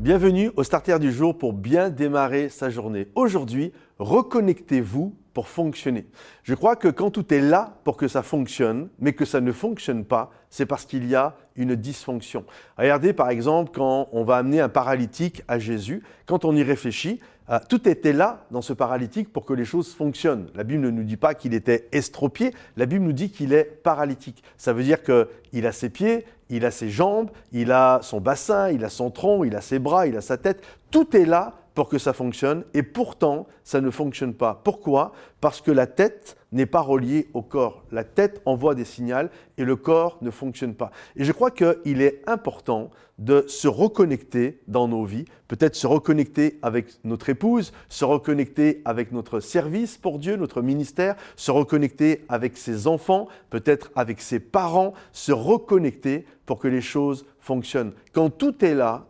Bienvenue au Starter du jour pour bien démarrer sa journée. Aujourd'hui, reconnectez-vous pour fonctionner. Je crois que quand tout est là pour que ça fonctionne, mais que ça ne fonctionne pas, c'est parce qu'il y a une dysfonction. Regardez par exemple quand on va amener un paralytique à Jésus, quand on y réfléchit, euh, tout était là dans ce paralytique pour que les choses fonctionnent. La Bible ne nous dit pas qu'il était estropié, la Bible nous dit qu'il est paralytique. Ça veut dire qu'il a ses pieds, il a ses jambes, il a son bassin, il a son tronc, il a ses bras, il a sa tête. Tout est là pour que ça fonctionne et pourtant ça ne fonctionne pas. Pourquoi? Parce que la tête n'est pas reliée au corps. La tête envoie des signaux et le corps ne fonctionne pas. Et je crois qu'il est important de se reconnecter dans nos vies, peut-être se reconnecter avec notre épouse, se reconnecter avec notre service pour Dieu, notre ministère, se reconnecter avec ses enfants, peut-être avec ses parents, se reconnecter pour que les choses fonctionnent. Quand tout est là,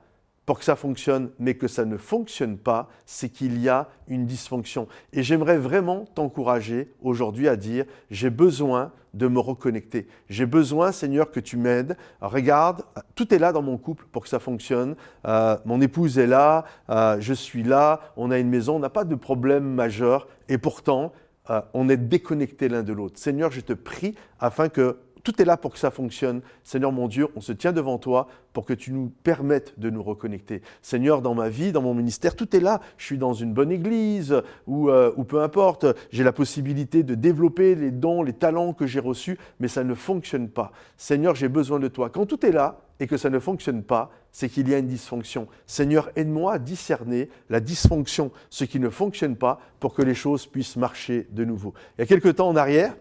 pour que ça fonctionne, mais que ça ne fonctionne pas, c'est qu'il y a une dysfonction. Et j'aimerais vraiment t'encourager aujourd'hui à dire, j'ai besoin de me reconnecter. J'ai besoin, Seigneur, que tu m'aides. Regarde, tout est là dans mon couple pour que ça fonctionne. Euh, mon épouse est là, euh, je suis là, on a une maison, on n'a pas de problème majeur. Et pourtant, euh, on est déconnecté l'un de l'autre. Seigneur, je te prie afin que tout est là pour que ça fonctionne. Seigneur mon Dieu, on se tient devant toi pour que tu nous permettes de nous reconnecter. Seigneur, dans ma vie, dans mon ministère, tout est là. Je suis dans une bonne église ou, euh, ou peu importe. J'ai la possibilité de développer les dons, les talents que j'ai reçus, mais ça ne fonctionne pas. Seigneur, j'ai besoin de toi. Quand tout est là et que ça ne fonctionne pas, c'est qu'il y a une dysfonction. Seigneur, aide-moi à discerner la dysfonction, ce qui ne fonctionne pas, pour que les choses puissent marcher de nouveau. Il y a quelque temps en arrière,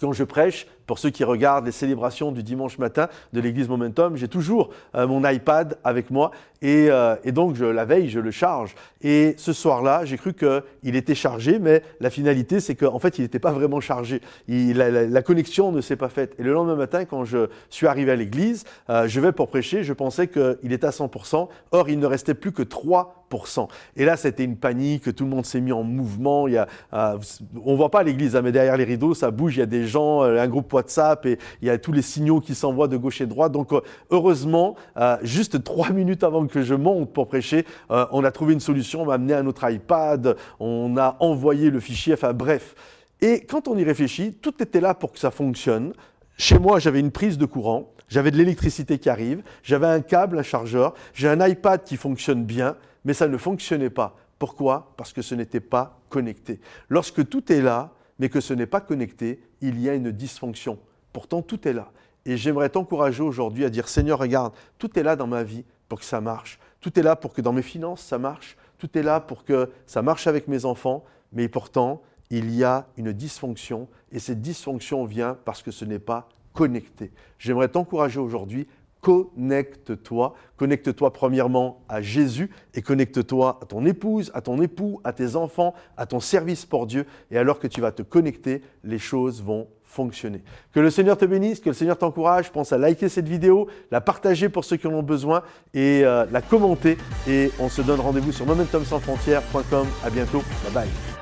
quand je prêche, pour ceux qui regardent les célébrations du dimanche matin de l'église Momentum, j'ai toujours euh, mon iPad avec moi et, euh, donc je, la veille, je le charge. Et ce soir-là, j'ai cru qu'il était chargé, mais la finalité, c'est qu'en fait, il n'était pas vraiment chargé. la, connexion ne s'est pas faite. Et le lendemain matin, quand je suis arrivé à l'église, euh, je vais pour prêcher, je pensais qu'il était à 100%. Or, il ne restait plus que 3%. Et là, c'était une panique, tout le monde s'est mis en mouvement. Il y a, on ne voit pas l'église, hein, mais derrière les rideaux, ça bouge, il y a des gens, un groupe WhatsApp et il y a tous les signaux qui s'envoient de gauche et de droite. Donc, heureusement, juste trois minutes avant que je monte pour prêcher, euh, on a trouvé une solution, on m'a amené un autre iPad, on a envoyé le fichier, enfin bref. Et quand on y réfléchit, tout était là pour que ça fonctionne. Chez moi, j'avais une prise de courant, j'avais de l'électricité qui arrive, j'avais un câble, un chargeur, j'ai un iPad qui fonctionne bien, mais ça ne fonctionnait pas. Pourquoi? Parce que ce n'était pas connecté. Lorsque tout est là, mais que ce n'est pas connecté, il y a une dysfonction. Pourtant, tout est là. Et j'aimerais t'encourager aujourd'hui à dire, Seigneur, regarde, tout est là dans ma vie pour que ça marche. Tout est là pour que dans mes finances, ça marche. Tout est là pour que ça marche avec mes enfants. Mais pourtant, il y a une dysfonction. Et cette dysfonction vient parce que ce n'est pas connecté. J'aimerais t'encourager aujourd'hui, connecte-toi. Connecte-toi premièrement à Jésus et connecte-toi à ton épouse, à ton époux, à tes enfants, à ton service pour Dieu. Et alors que tu vas te connecter, les choses vont fonctionner. Que le Seigneur te bénisse, que le Seigneur t'encourage. Pense à liker cette vidéo, la partager pour ceux qui en ont besoin et euh, la commenter. Et on se donne rendez-vous sur momentumsansfrontières.com. À bientôt. Bye bye.